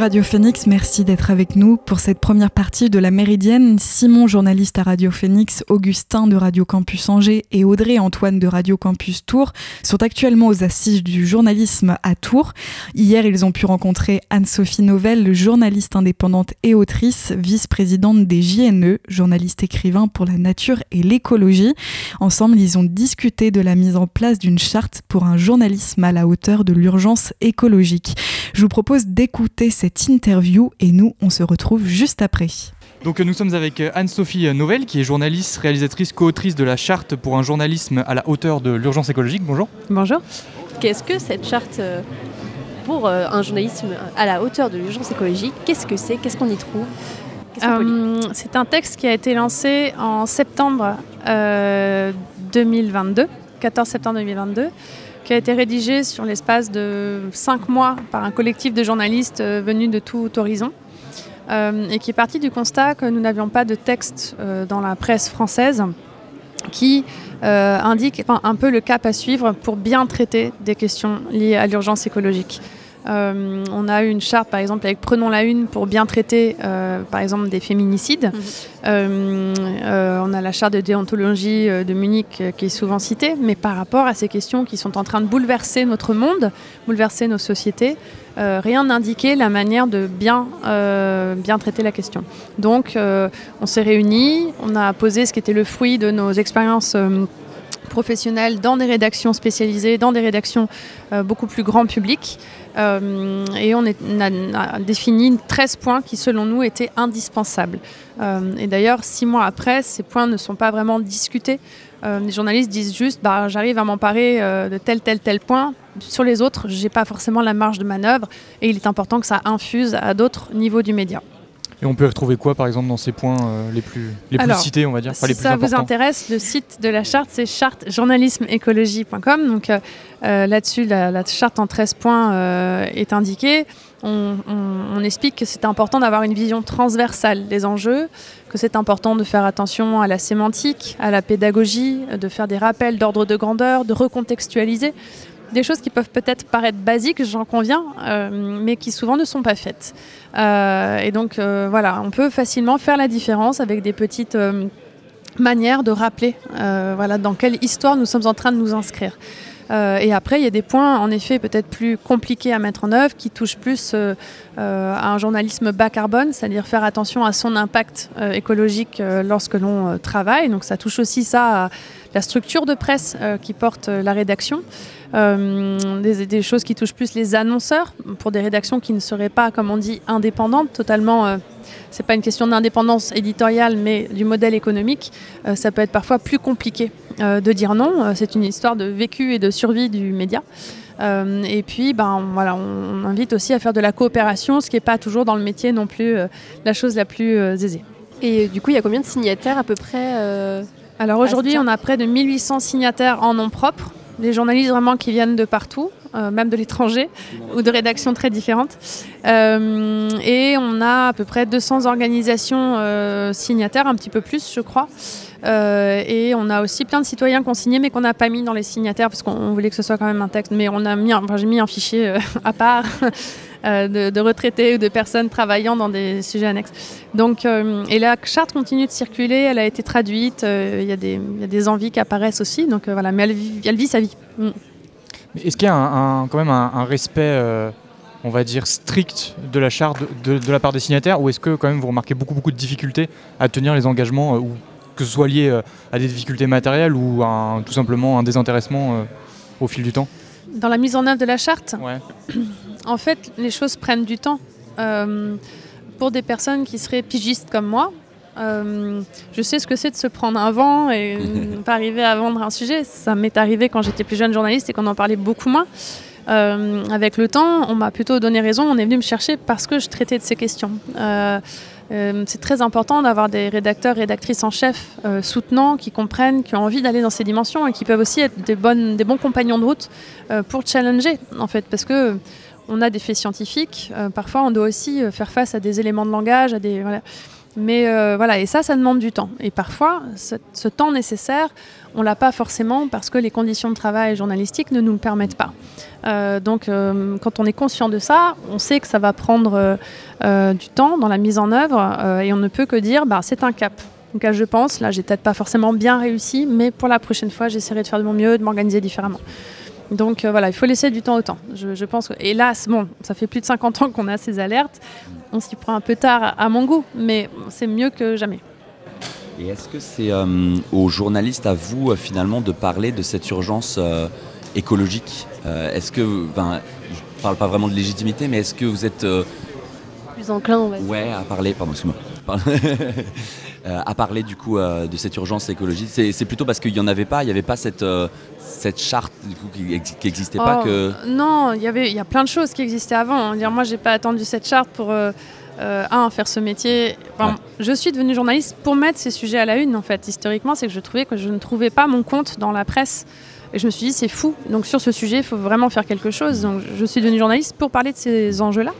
Radio Phoenix, merci d'être avec nous pour cette première partie de la Méridienne. Simon, journaliste à Radio Phoenix, Augustin de Radio Campus Angers et Audrey Antoine de Radio Campus Tours sont actuellement aux assises du journalisme à Tours. Hier, ils ont pu rencontrer Anne-Sophie Novelle, journaliste indépendante et autrice, vice-présidente des JNE, journaliste écrivain pour la nature et l'écologie. Ensemble, ils ont discuté de la mise en place d'une charte pour un journalisme à la hauteur de l'urgence écologique. Je vous propose d'écouter cette interview et nous, on se retrouve juste après. Donc nous sommes avec Anne-Sophie Novelle, qui est journaliste, réalisatrice, co-autrice de la charte pour un journalisme à la hauteur de l'urgence écologique. Bonjour. Bonjour. Qu'est-ce que cette charte euh, pour euh, un journalisme à la hauteur de l'urgence écologique? Qu'est-ce que c'est? Qu'est-ce qu'on y trouve? Euh, C'est un texte qui a été lancé en septembre 2022, 14 septembre 2022 qui a été rédigé sur l'espace de cinq mois par un collectif de journalistes euh, venus de tout horizon. Euh, et qui est parti du constat que nous n'avions pas de texte euh, dans la presse française qui indique un peu le cap à suivre pour bien traiter des questions liées à l'urgence écologique. Euh, on a une charte, par exemple, avec Prenons la Une pour bien traiter, euh, par exemple, des féminicides. Mhm. Euh, on a la charte de déontologie de Munich qui est souvent citée, mais par rapport à ces questions qui sont en train de bouleverser notre monde, bouleverser nos sociétés, rien n'indiquait la manière de bien, bien traiter la question. Donc, on s'est réunis, on a posé ce qui était le fruit de nos expériences professionnelles dans des rédactions spécialisées, dans des rédactions beaucoup plus grand public. Euh, et on, a, défini 13 points qui, selon nous, étaient indispensables. Euh, et d'ailleurs, six mois après, ces points ne sont pas vraiment discutés. Euh, les journalistes disent juste bah, j'arrive à m'emparer de tel, tel, tel point. Sur les autres, je n'ai pas forcément la marge de manœuvre et il est important que ça infuse à d'autres niveaux du média. Et on peut retrouver quoi, par exemple, dans ces points euh, les plus, les plus cités, on va dire Si ça vous intéresse, le site de la charte, c'est chartejournalismeécologie.com. Donc euh, euh, là-dessus, la, charte en 13 points est indiquée. On, on explique que c'est important d'avoir une vision transversale des enjeux, que c'est important de faire attention à la sémantique, à la pédagogie, de faire des rappels d'ordre de grandeur, de recontextualiser des choses qui peuvent peut-être paraître basiques, j'en conviens, euh, mais qui souvent ne sont pas faites. Euh, et donc euh, voilà, on peut facilement faire la différence avec des petites manières de rappeler voilà, dans quelle histoire nous sommes en train de nous inscrire. Et après, il y a des points, en effet, peut-être plus compliqués à mettre en œuvre, qui touchent plus à un journalisme bas carbone, c'est-à-dire faire attention à son impact écologique lorsque l'on travaille. Donc ça touche aussi ça à la structure de presse qui porte la rédaction. Euh, des, choses qui touchent plus les annonceurs pour des rédactions qui ne seraient pas, comme on dit, indépendantes, totalement. Euh, c'est pas une question d'indépendance éditoriale, mais du modèle économique. Euh, ça peut être parfois plus compliqué de dire non. c'est une histoire de vécu et de survie du média. et puis, ben, voilà, on, invite aussi à faire de la coopération, ce qui n'est pas toujours dans le métier non plus la chose la plus aisée. Et du coup, il y a combien de signataires à peu près Alors aujourd'hui, on a près de 1800 signataires en nom propre des journalistes vraiment qui viennent de partout, euh, même de l'étranger, ou de rédactions très différentes. Euh, et on a à peu près 200 organisations euh, signataires, un petit peu plus, je crois. et on a aussi plein de citoyens qu'on signait, mais qu'on n'a pas mis dans les signataires parce qu'on voulait que ce soit quand même un texte. Mais on a mis, enfin, j'ai mis un fichier à part. Euh, de, retraités ou de personnes travaillant dans des sujets annexes. Donc, euh, et la charte continue de circuler, elle a été traduite, euh, il y, y, a des envies qui apparaissent aussi, donc voilà, mais elle, elle, vit sa vie. Mm. Est-ce qu'il y a un, quand même un, respect, on va dire, strict de la charte de, de, la part des signataires, ou est-ce que quand même vous remarquez beaucoup, beaucoup de difficultés à tenir les engagements, ou que ce soit lié à des difficultés matérielles ou à tout simplement un désintéressement au fil du temps? Dans la mise en œuvre de la charte? En fait, les choses prennent du temps. Euh, pour des personnes qui seraient pigistes comme moi, euh, je sais ce que c'est de se prendre un vent et ne pas arriver à vendre un sujet. Ça m'est arrivé quand j'étais plus jeune journaliste et qu'on en parlait beaucoup moins. Euh, avec le temps, on m'a plutôt donné raison. On est venu me chercher parce que je traitais de ces questions. Euh, c'est très important d'avoir des rédacteurs, rédactrices en chef euh, soutenants, qui comprennent, qui ont envie d'aller dans ces dimensions et qui peuvent aussi être des, bonnes, des bons compagnons de route euh, pour challenger, en fait, parce que on a des faits scientifiques. parfois, on doit aussi faire face à des éléments de langage, à des Mais euh, voilà, et ça, ça demande du temps. Et parfois, ce, temps nécessaire, on l'a pas forcément parce que les conditions de travail journalistiques ne nous le permettent pas. Euh, donc, euh, quand on est conscient de ça, on sait que ça va prendre euh, du temps dans la mise en œuvre euh, et on ne peut que dire, bah, c'est un cap. Donc, là, je pense, là, j'ai peut-être pas forcément bien réussi, mais pour la prochaine fois, j'essaierai de faire de mon mieux, de m'organiser différemment. Donc euh, voilà, il faut laisser du temps au temps. Je, je pense que, hélas, bon, ça fait plus de 50 ans qu'on a ces alertes. On s'y prend un peu tard à mon goût, mais c'est mieux que jamais. Et est-ce que c'est euh, aux journalistes, à vous, euh, finalement, de parler de cette urgence euh, écologique Euh, Est-ce que, ben, je parle pas vraiment de légitimité, mais est-ce que vous êtes euh, Plus enclin, on va dire. ouais à parler, pardon, excuse-moi, à parler du coup euh, de cette urgence écologique C'est plutôt parce qu'il n'y en avait pas, il n'y avait pas cette, euh, cette charte du coup, qui n'existait pas Oh, que. Non, il y avait, il y a plein de choses qui existaient avant. Dire, moi, j'ai pas attendu cette charte pour euh, euh, un faire ce métier. Enfin, Ouais. Je suis devenue journaliste pour mettre ces sujets à la une. En fait, historiquement, c'est que je trouvais que je ne trouvais pas mon compte dans la presse. Et je me suis dit, c'est fou. Donc sur ce sujet, il faut vraiment faire quelque chose. Donc je suis devenue journaliste pour parler de ces enjeux-là.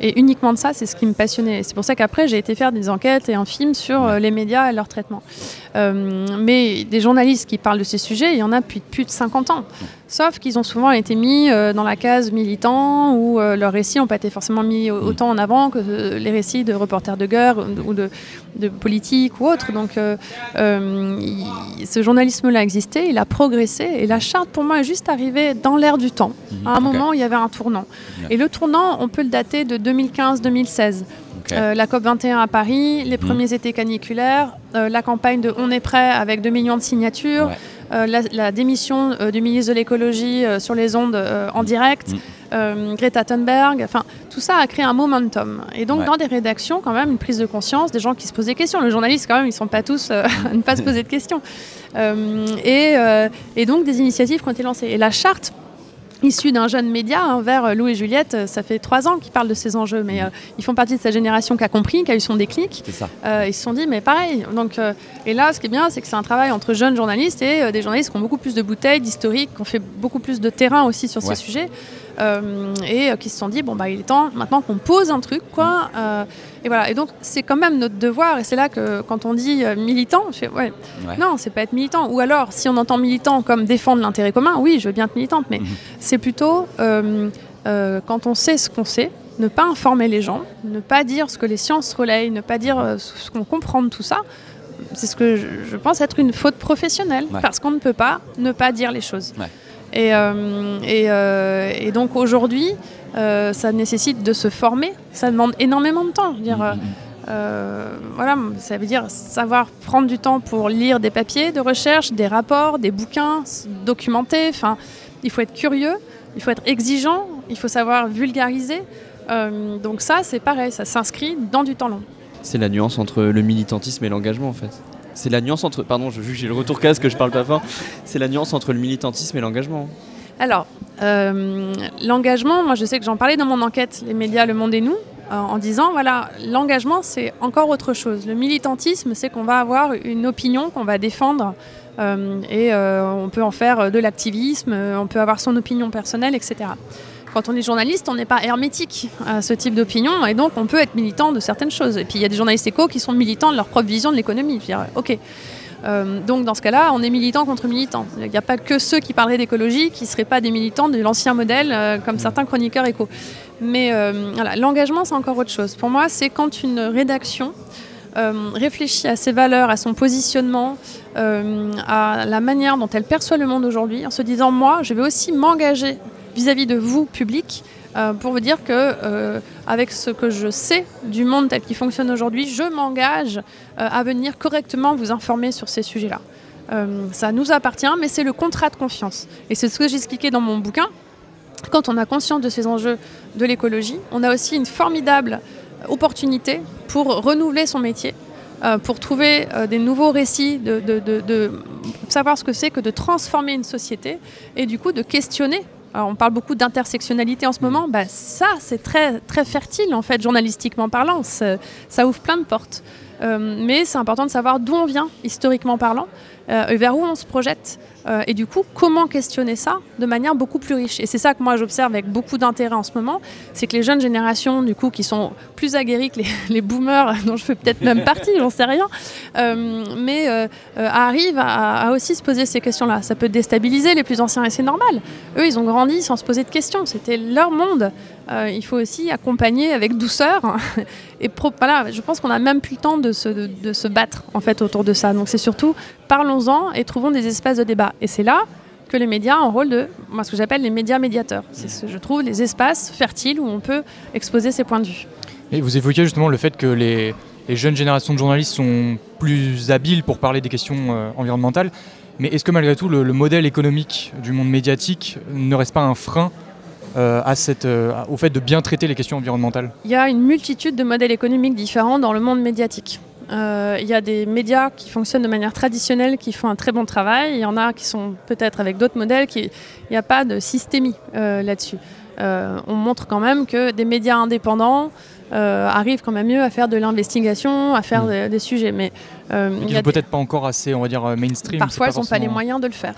Et uniquement de ça, c'est ce qui me passionnait. C'est pour ça qu'après, j'ai été faire des enquêtes et un film sur euh, les médias et leur traitement. Euh, mais des journalistes qui parlent de ces sujets, il y en a depuis plus de 50 ans. Sauf qu'ils ont souvent été mis euh, dans la case militant ou euh, leurs récits n'ont pas été forcément mis au- autant en avant que euh, les récits de reporters de guerre ou de, de politique ou autre. Donc il- ce journalisme-là existait, il a progressé et la charte pour moi est juste arrivée dans l'air du temps. À un Ok. moment, il y avait un tournant. Et le tournant, on peut le dater de 2015-2016. Ok. Euh, la COP 21 à Paris, les Mhm. premiers étés caniculaires, euh, la campagne de On est prêt avec 2 millions de signatures, Ouais. Euh, la, la démission euh, du ministre de l'écologie euh, sur les ondes en direct, euh, Greta Thunberg, enfin tout ça a créé un momentum. Et donc Ouais. dans des rédactions, quand même, une prise de conscience, des gens qui se posent des questions. Les journalistes, quand même, ils sont pas tous à ne pas se poser de questions. Et, et donc des initiatives qui ont été lancées. Et la charte issue d'un jeune média hein, vers euh, Lou et Juliette, euh, ça fait trois ans qu'ils parlent de ces enjeux, mais euh, ils font partie de cette génération qui a compris, qui a eu son déclic. Ça. Euh, ils se sont dit, mais pareil. Donc, euh, et là, ce qui est bien, c'est que c'est un travail entre jeunes journalistes et des journalistes qui ont beaucoup plus de bouteilles, d'historique, qui ont fait beaucoup plus de terrain aussi sur Ouais. ces sujets, euh, et euh, qui se sont dit, bon, bah, il est temps maintenant qu'on pose un truc, quoi. Euh, et voilà. Et donc, c'est quand même notre devoir, et c'est là que quand on dit militant, je fais, ouais, Ouais. non, c'est pas être militant. Ou alors, si on entend militant comme défendre l'intérêt commun, oui, je veux bien être militante, mais Mhm. c'est plutôt quand on sait ce qu'on sait, ne pas informer les gens, ne pas dire ce que les sciences relayent, ne pas dire ce qu'on comprend de tout ça. C'est ce que je, je pense être une faute professionnelle, Ouais. parce qu'on ne peut pas ne pas dire les choses. Ouais. Et, euh, et, euh, et donc aujourd'hui, euh, ça nécessite de se former, ça demande énormément de temps. Je veux dire, euh, voilà, ça veut dire savoir prendre du temps pour lire des papiers de recherche, des rapports, des bouquins, documenter. Enfin, il faut être curieux, il faut être exigeant, il faut savoir vulgariser. Euh, donc ça, c'est pareil, ça s'inscrit dans du temps long. C'est la nuance entre le militantisme et l'engagement en fait. C'est la nuance entre. Pardon, je, le retour casque, je parle pas fort. C'est la entre le militantisme et l'engagement. Alors, euh, l'engagement, moi je sais que j'en parlais dans mon enquête, les médias, le monde et nous, euh, en disant, voilà, l'engagement c'est encore autre chose. Le militantisme, c'est qu'on va avoir une opinion qu'on va défendre euh, et on peut en faire de l'activisme, on peut avoir son opinion personnelle, etc. Quand on est journaliste, on n'est pas hermétique à ce type d'opinion et donc on peut être militant de certaines choses. Et puis il y a des journalistes éco qui sont militants de leur propre vision de l'économie. Ok. Euh, donc dans ce cas-là, on est militant contre militant. Il n'y a pas que ceux qui parleraient d'écologie qui ne seraient pas des militants de l'ancien modèle, euh, comme certains chroniqueurs éco. Mais euh, voilà, l'engagement, c'est encore autre chose. Pour moi, c'est quand une rédaction réfléchit à ses valeurs, à son positionnement, à la manière dont elle perçoit le monde aujourd'hui, en se disant, moi, je vais aussi m'engager vis-à-vis de vous, public, euh, pour vous dire que, euh, avec ce que je sais du monde tel qu'il fonctionne aujourd'hui, je m'engage euh, à venir correctement vous informer sur ces sujets-là. Ça nous appartient, mais c'est le contrat de confiance. Et c'est ce que j'ai expliqué dans mon bouquin. Quand on a conscience de ces enjeux de l'écologie, on a aussi une formidable opportunité pour renouveler son métier, pour trouver des nouveaux récits, de- de savoir ce que c'est que de transformer une société et du coup de questionner. Alors, on parle beaucoup d'intersectionnalité en ce moment, bah, ça c'est très, très fertile en fait, journalistiquement parlant, ça, ça ouvre plein de portes. Euh, mais c'est important de savoir d'où on vient, historiquement parlant, et vers où on se projette. et du coup, comment questionner ça de manière beaucoup plus riche? Et c'est ça que moi j'observe avec beaucoup d'intérêt en ce moment, c'est que les jeunes générations, du coup, qui sont plus aguerries que les, boomers, dont je fais peut-être même partie, j'en sais rien, mais arrivent à, aussi se poser ces questions-là. Ça peut déstabiliser les plus anciens et c'est normal. Eux, ils ont grandi sans se poser de questions. C'était leur monde. Euh, il faut aussi accompagner avec douceur. et voilà, je pense qu'on n'a même plus le temps de se, de, se, battre en fait autour de ça. Donc c'est surtout parlons-en et trouvons des espaces de débat. Et c'est là que les médias ont un rôle de, moi ce que j'appelle les médias médiateurs. C'est ce, je trouve les espaces fertiles où on peut exposer ses points de vue. Et vous évoquiez justement le fait que les, les jeunes générations de journalistes sont plus habiles pour parler des questions euh, environnementales. Mais est-ce que malgré tout, le, modèle économique du monde médiatique ne reste pas un frein euh, à cette, euh, au fait de bien traiter les questions environnementales? Il y a une multitude de modèles économiques différents dans le monde médiatique. Euh, il y a des médias qui fonctionnent de manière traditionnelle, qui font un très bon travail. Il y en a qui sont peut-être avec d'autres modèles, qui... il n'y a pas de systémie là-dessus. on montre quand même que des médias indépendants euh, arrivent quand même mieux à faire de l'investigation, à faire mm. des, sujets. Mais euh, ils sont peut-être pas encore assez, on va dire, euh, mainstream. Parfois, ils n'ont pas les moyens de le faire.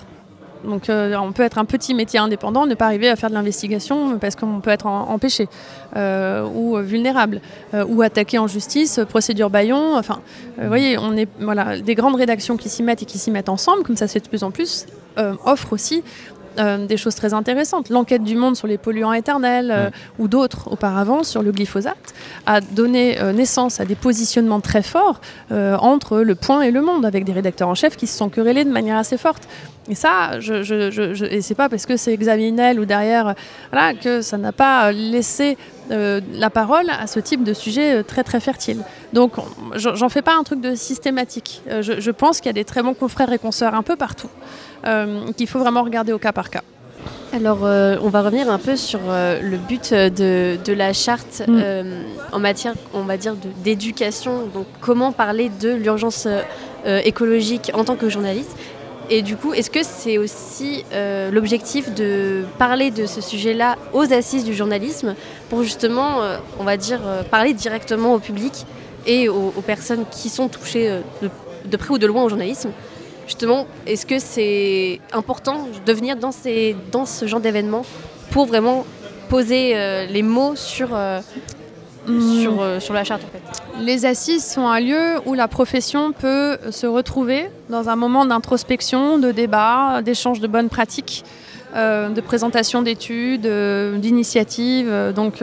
Donc on peut être un petit métier indépendant, ne pas arriver à faire de l'investigation parce qu'on peut être empêché ou vulnérable ou attaqué en justice, procédure Bayon. Enfin, vous voyez, on est voilà des grandes rédactions qui s'y mettent et qui s'y mettent ensemble, comme ça c'est de plus en plus, offrent aussi euh, des choses très intéressantes. L'enquête du monde sur les polluants éternels euh, ou d'autres auparavant sur le glyphosate a donné euh, naissance à des positionnements très forts entre le point et le monde, avec des rédacteurs en chef qui se sont querellés de manière assez forte. Et ça, je, je, et c'est pas parce que c'est Xavier Niel ou derrière voilà, que ça n'a pas laissé la parole à ce type de sujet très très fertile. Donc j'en fais pas un truc de systématique. je, pense qu'il y a des très bons confrères et consoeurs un peu partout. Euh, qu'il faut vraiment regarder au cas par cas. Alors, euh, on va revenir un peu sur euh, le but de, de la charte mm. en matière, on va dire, d'éducation. Donc, comment parler de l'urgence écologique en tant que journaliste et du coup, est-ce que c'est aussi l'objectif de parler de ce sujet-là aux assises du journalisme pour justement, on va dire, parler directement au public et aux, personnes qui sont touchées de, près ou de loin au journalisme? Justement, est-ce que c'est important de venir dans, ces, dans ce genre d'événement pour vraiment poser euh, les mots sur, euh, sur, euh, sur, la charte en fait Les assises sont un lieu où la profession peut se retrouver dans un moment d'introspection, de débat, d'échange de bonnes pratiques, de présentation d'études, d'initiatives. donc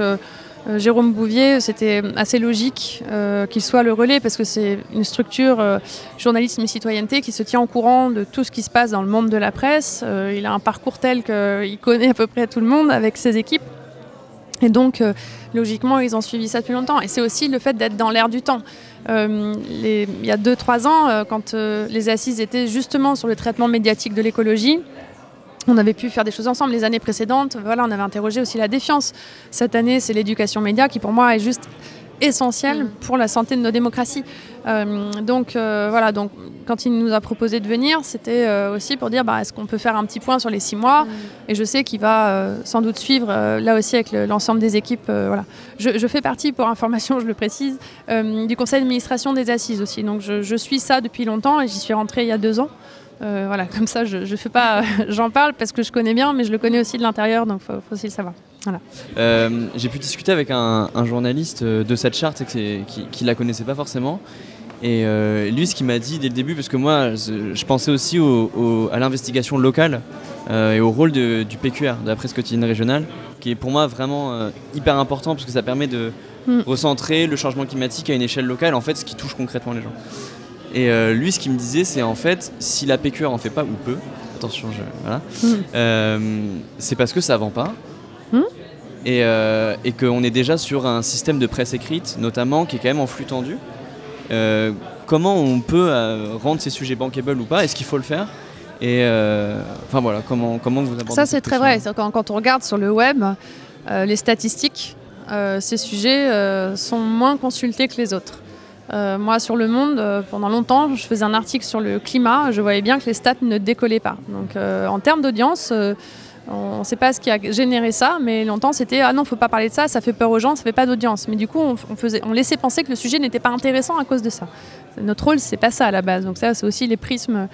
euh, Jérôme Bouvier, c'était assez logique euh, qu'il soit le relais parce que c'est une structure euh, journalisme et citoyenneté qui se tient au courant de tout ce qui se passe dans le monde de la presse. il a un parcours tel qu'il connaît à peu près tout le monde avec ses équipes. Et donc, logiquement, ils ont suivi ça depuis longtemps. Et c'est aussi le fait d'être dans l'air du temps. il y a 2-3 ans, quand les assises étaient justement sur le traitement médiatique de l'écologie, on avait pu faire des choses ensemble. Les années précédentes, voilà, on avait interrogé aussi la défiance. Cette année, c'est l'éducation média qui, pour moi, est juste essentielle mm. pour la santé de nos démocraties. Euh, donc euh, voilà, donc quand il nous a proposé de venir, c'était euh, aussi pour dire bah, est-ce qu'on peut faire un petit point sur les six mois mm. Et je sais qu'il va sans doute suivre là aussi avec l'ensemble des équipes. voilà. Je, fais partie, pour information, je le précise, du conseil d'administration des assises aussi. Donc je, je, suis ça depuis longtemps et j'y suis rentrée il y a deux ans. Euh, voilà, comme ça, je, je fais pas, j'en parle parce que je connais bien, mais je le connais aussi de l'intérieur, donc faut, faut aussi le savoir. Voilà. Euh, j'ai pu discuter avec un, journaliste de cette charte qui, qui, la connaissait pas forcément. Et euh, lui, ce qu'il m'a dit dès le début, parce que moi, je, pensais aussi à l'investigation locale et au rôle de, du PQR, de la presse quotidienne régionale, qui est pour moi vraiment hyper important parce que ça permet de mm. recentrer le changement climatique à une échelle locale, en fait, ce qui touche concrètement les gens. Et euh, lui, ce qu'il me disait, c'est en fait, si la PQR en fait pas ou peu, attention, voilà, hmm. euh, c'est parce que ça vend pas. Hmm. Et, euh, et qu'on est déjà sur un système de presse écrite, notamment, qui est quand même en flux tendu. comment on peut rendre ces sujets bankable ou pas? Est-ce qu'il faut le faire? Et enfin voilà, comment, comment vous abordez Ça c'est très vrai. Quand, quand, on regarde sur le web, les statistiques, ces sujets sont moins consultés que les autres. Euh, moi, sur Le Monde, euh, pendant longtemps, je faisais un article sur le climat. Je voyais bien que les stats ne décollaient pas. Donc, euh, en termes d'audience, on ne sait pas ce qui a généré ça, mais longtemps, c'était ah non, faut pas parler de ça, ça fait peur aux gens, ça fait pas d'audience. Mais du coup, on, laissait penser que le sujet n'était pas intéressant à cause de ça. Notre rôle, c'est pas ça à la base. Donc ça, c'est aussi les prismes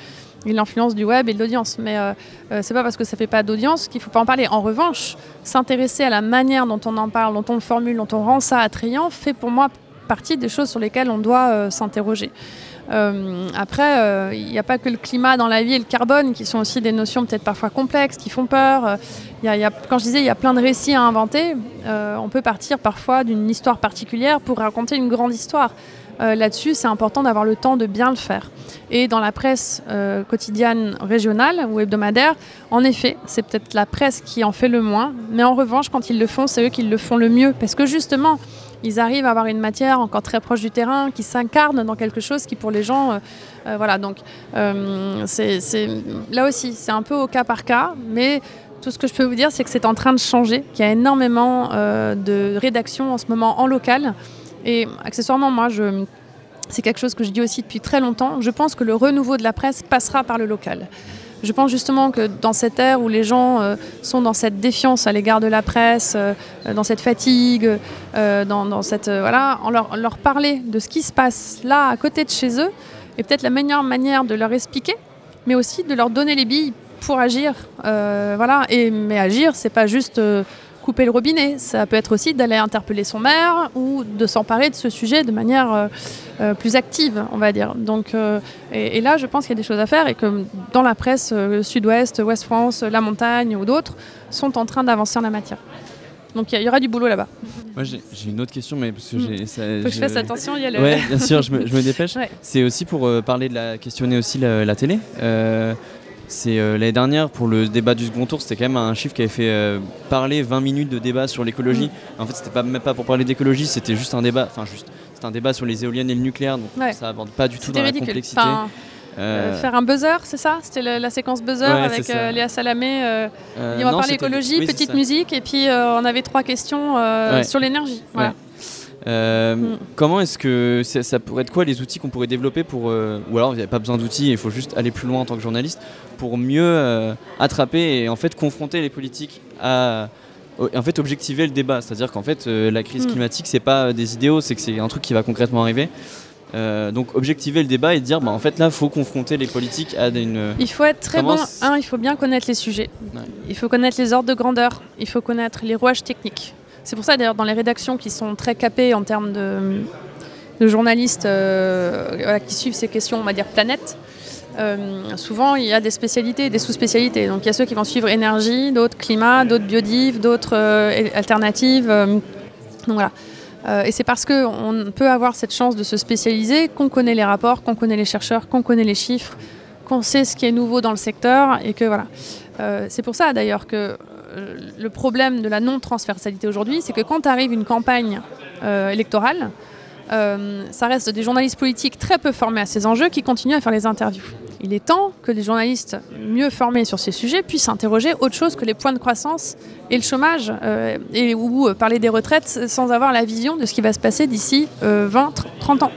et l'influence du web et de l'audience. Mais euh, euh, c'est pas parce que ça fait pas d'audience qu'il faut pas en parler. En revanche, s'intéresser à la manière dont on en parle, dont on le formule, dont on rend ça attrayant, fait pour moi partie des choses sur lesquelles on doit euh, s'interroger. Après, il n'y a pas que le climat dans la vie et le carbone qui sont aussi des notions peut-être parfois complexes, qui font peur. A, quand je disais, il y a plein de récits à inventer. on peut partir parfois d'une histoire particulière pour raconter une grande histoire. Euh, là-dessus, c'est important d'avoir le temps de bien le faire. Et dans la presse euh, quotidienne régionale ou hebdomadaire, en effet, c'est peut-être la presse qui en fait le moins, mais en revanche, quand ils le font, c'est eux qui le font le mieux, parce que justement, ils arrivent à avoir une matière encore très proche du terrain, qui s'incarne dans quelque chose qui pour les gens, euh, voilà. Donc, c'est là aussi, c'est un peu au cas par cas, mais tout ce que je peux vous dire, c'est que c'est en train de changer, qu'il y a énormément de rédactions en ce moment en local et accessoirement, moi, c'est quelque chose que je dis aussi depuis très longtemps. Je pense que le renouveau de la presse passera par le local. Je pense justement que dans cette ère où les gens euh, sont dans cette défiance à l'égard de la presse, euh, dans cette fatigue, euh, dans, cette voilà, en leur, leur, parler de ce qui se passe là à côté de chez eux est peut-être la meilleure manière de leur expliquer, mais aussi de leur donner les billes pour agir. voilà. Et mais agir, c'est pas juste couper le robinet. Ça peut être aussi d'aller interpeller son maire ou de s'emparer de ce sujet de manière euh, euh, plus active, on va dire. Donc, euh, et, là, je pense qu'il y a des choses à faire et que dans la presse Sud-Ouest, Ouest-France, La Montagne ou d'autres sont en train d'avancer en la matière. Donc il y, aura du boulot là-bas. Moi j'ai une autre question, mais parce que j'ai. Hmm. Faut que je fasse attention, il y a le. Ouais, bien sûr, je me, je me dépêche. C'est aussi pour parler de la questionner aussi la, la télé. C'est euh, l'année dernière pour le débat du second tour, c'était quand même un chiffre qui avait fait euh, parler 20 minutes de débat sur l'écologie. Mm. En fait, c'était pas même pas pour parler d'écologie, c'était juste un débat, enfin juste, c'était un débat sur les éoliennes et le nucléaire, donc ça aborde pas du tout dans la complexité. Euh, faire un buzzer, c'est ça? C'était la, séquence buzzer avec Léa Salamé. on va parler écologie, petite musique, et puis on avait trois questions sur l'énergie. Voilà. Euh, mm. Comment est-ce que ça, pourrait être quoi les outils qu'on pourrait développer pour, euh, ou alors il n'y a pas besoin d'outils, il faut juste aller plus loin en tant que journaliste pour mieux euh, attraper et en fait confronter les politiques à, en fait objectiver le débat, c'est-à-dire qu'en fait la crise mm. climatique c'est pas des idéaux, c'est que c'est un truc qui va concrètement arriver. donc objectiver le débat et dire bah, en fait là faut confronter les politiques à une. Il faut être très bon. Un, il faut bien connaître les sujets. Il faut connaître les ordres de grandeur. Il faut connaître les rouages techniques. C'est pour ça d'ailleurs dans les rédactions qui sont très capées en termes de, journalistes euh, qui suivent ces questions, on va dire planète, euh, souvent il y a des spécialités des sous-spécialités. Donc il y a ceux qui vont suivre énergie, d'autres climat, d'autres biodives, d'autres euh, alternatives. donc voilà. et c'est parce qu'on peut avoir cette chance de se spécialiser qu'on connaît les rapports, qu'on connaît les chercheurs, qu'on connaît les chiffres, qu'on sait ce qui est nouveau dans le secteur et que voilà. c'est pour ça d'ailleurs que le problème de la non-transversalité aujourd'hui, c'est que quand arrive une campagne euh, électorale, euh, ça reste des journalistes politiques très peu formés à ces enjeux qui continuent à faire les interviews. Il est temps que les journalistes mieux formés sur ces sujets puissent interroger autre chose que les points de croissance et le chômage, et, ou parler des retraites sans avoir la vision de ce qui va se passer d'ici 20, 30 ans.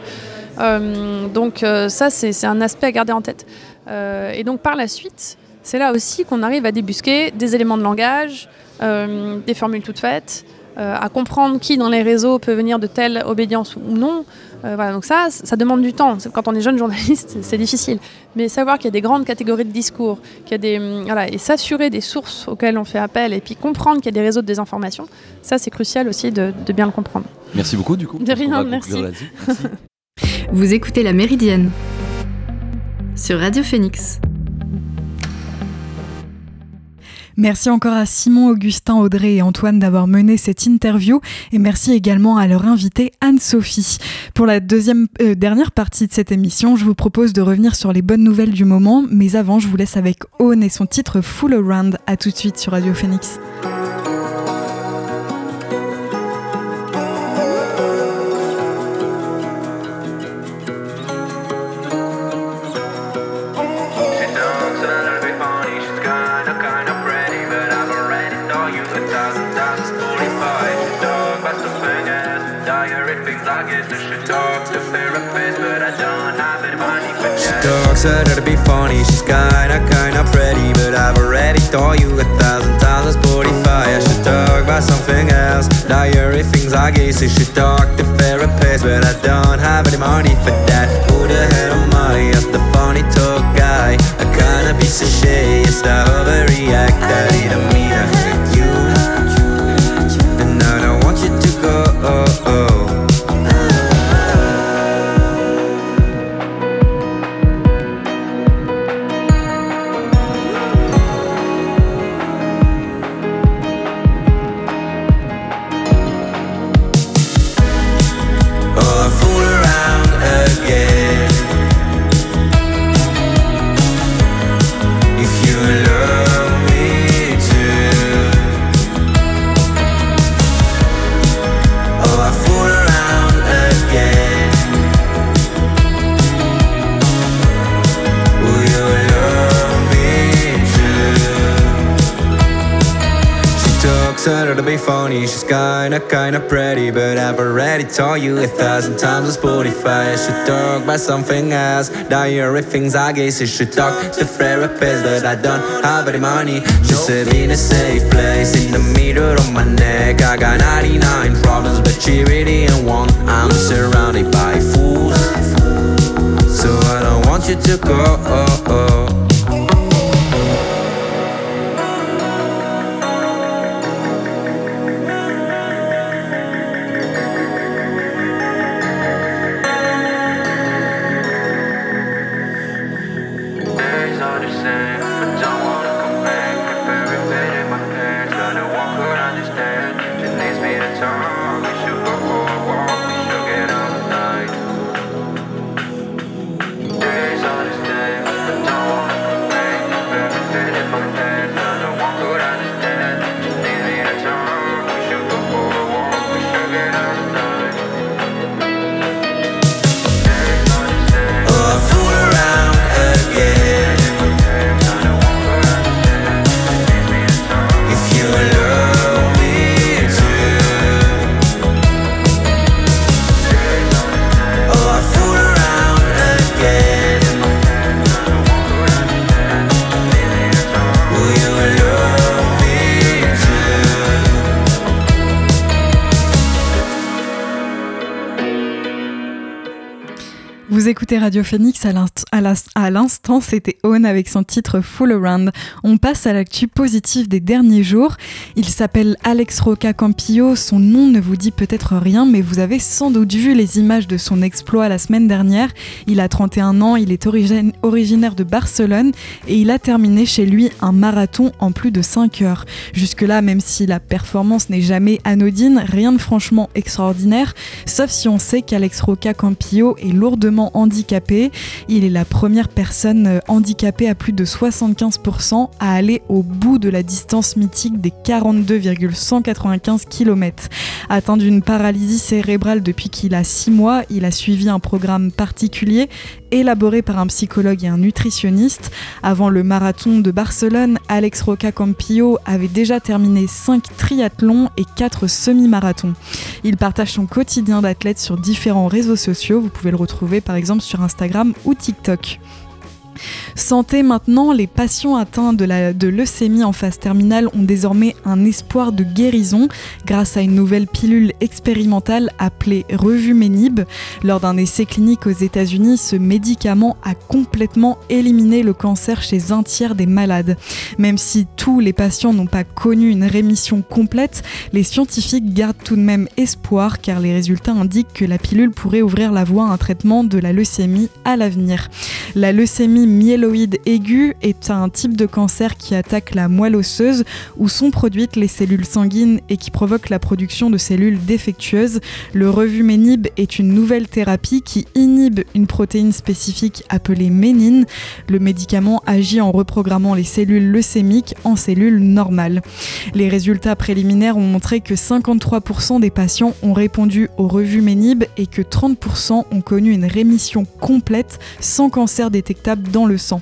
donc ça, c'est un aspect à garder en tête. et donc par la suite, c'est là aussi qu'on arrive à débusquer des éléments de langage, euh, des formules toutes faites, euh, à comprendre qui dans les réseaux peut venir de telle obédience ou non. Euh, voilà, donc ça, ça demande du temps. Quand on est jeune journaliste, c'est difficile. Mais savoir qu'il y a des grandes catégories de discours, qu'il y a des, hum, voilà, et s'assurer des sources auxquelles on fait appel, et puis comprendre qu'il y a des réseaux de désinformation, ça c'est crucial aussi de, bien le comprendre. Merci beaucoup du coup. De rien, merci. merci. Vous écoutez La Méridienne sur Radio Phoenix. Merci encore à Simon, Augustin, Audrey et Antoine d'avoir mené cette interview et merci également à leur invitée Anne-Sophie. Pour la deuxième euh, dernière partie de cette émission, je vous propose de revenir sur les bonnes nouvelles du moment, mais avant, je vous laisse avec Owen et son titre Full Around. À tout de suite sur Radio Phoenix. Talks her to be funny She's kinda, kinda pretty But I've already told you a thousand times on Spotify I should talk about something else Diary things I guess you should talk to therapists But I don't have any money for that Who the hell am I? The funny talk guy I piece of shit. Yes, I overreact. I didn't mean kinda, kinda pretty But I've already told you a thousand times on Spotify I should talk about something else. Diary things I guess I should talk to therapist But I don't have any money. She said in a safe place In the middle of my neck. I got 99 problems But she really ain't one. I'm surrounded by fools. So I don't want you to go oh, oh. Radio Phoenix, à l'instant c'était Owen avec son titre Full Around. On passe à l'actu positive des derniers jours. Il s'appelle Alex Roca Campillo, son nom ne vous dit peut-être rien mais vous avez sans doute vu les images de son exploit la semaine dernière. Il a 31 ans, il est originaire de Barcelone et il a terminé chez lui un marathon en plus de 5 heures. Jusque-là, même si la performance n'est jamais anodine, rien de franchement extraordinaire, sauf si on sait qu'Alex Roca Campillo est lourdement handicapé. Il est la première personne euh, handicapée à plus de 75% à aller au bout de la distance mythique des 42,195 km. Atteint d'une paralysie cérébrale depuis qu'il a 6 mois, il a suivi un programme particulier élaboré par un psychologue et un nutritionniste. Avant le marathon de Barcelone, Alex Roca Campillo avait déjà terminé 5 triathlons et 4 semi-marathons. Il partage son quotidien d'athlète sur différents réseaux sociaux. Vous pouvez le retrouver par exemple sur Instagram ou TikTok. Santé maintenant, les patients atteints de, la, de leucémie en phase terminale ont désormais un espoir de guérison grâce à une nouvelle pilule expérimentale appelée Revumenib. Lors d'un essai clinique aux États-Unis, ce médicament a complètement éliminé le cancer chez un tiers des malades. Même si tous les patients n'ont pas connu une rémission complète, les scientifiques gardent tout de même espoir car les résultats indiquent que la pilule pourrait ouvrir la voie à un traitement de la leucémie à l'avenir. La leucémie myéloïde aiguë est un type de cancer qui attaque la moelle osseuse où sont produites les cellules sanguines et qui provoque la production de cellules défectueuses. Le revumenib est une nouvelle thérapie qui inhibe une protéine spécifique appelée ménine. Le médicament agit en reprogrammant les cellules leucémiques en cellules normales. Les résultats préliminaires ont montré que 53% des patients ont répondu au revumenib et que 30% ont connu une rémission complète sans cancer détectable le sang.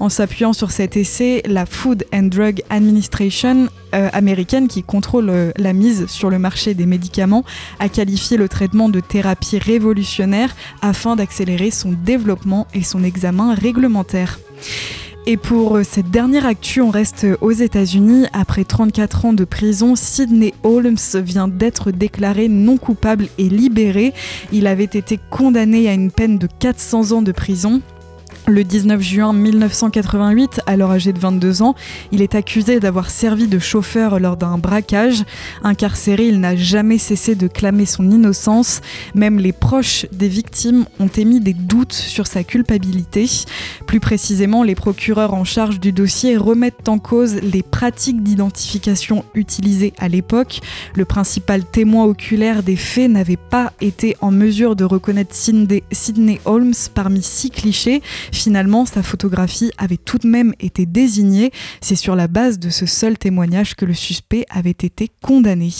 En s'appuyant sur cet essai, la Food and Drug Administration euh, américaine qui contrôle euh, la mise sur le marché des médicaments a qualifié le traitement de thérapie révolutionnaire afin d'accélérer son développement et son examen réglementaire. Et pour euh, cette dernière actu, on reste aux États-Unis. Après 34 ans de prison, Sidney Holmes vient d'être déclaré non coupable et libéré. Il avait été condamné à une peine de 400 ans de prison. Le 19 juin 1988, alors âgé de 22 ans, il est accusé d'avoir servi de chauffeur lors d'un braquage. Incarcéré, il n'a jamais cessé de clamer son innocence. Même les proches des victimes ont émis des doutes sur sa culpabilité. Plus précisément, les procureurs en charge du dossier remettent en cause les pratiques d'identification utilisées à l'époque. Le principal témoin oculaire des faits n'avait pas été en mesure de reconnaître Sidney Holmes parmi six clichés Finalement, sa photographie avait tout de même été désignée. C'est sur la base de ce seul témoignage que le suspect avait été condamné.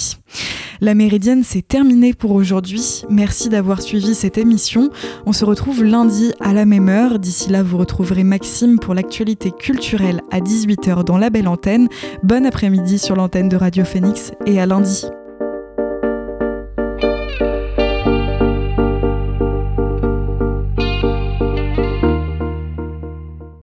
La Méridienne, c'est terminé pour aujourd'hui. Merci d'avoir suivi cette émission. On se retrouve lundi à la même heure. D'ici là, vous retrouverez Maxime pour l'actualité culturelle à 18h dans la belle antenne. Bon après-midi sur l'antenne de Radio Phoenix et à lundi.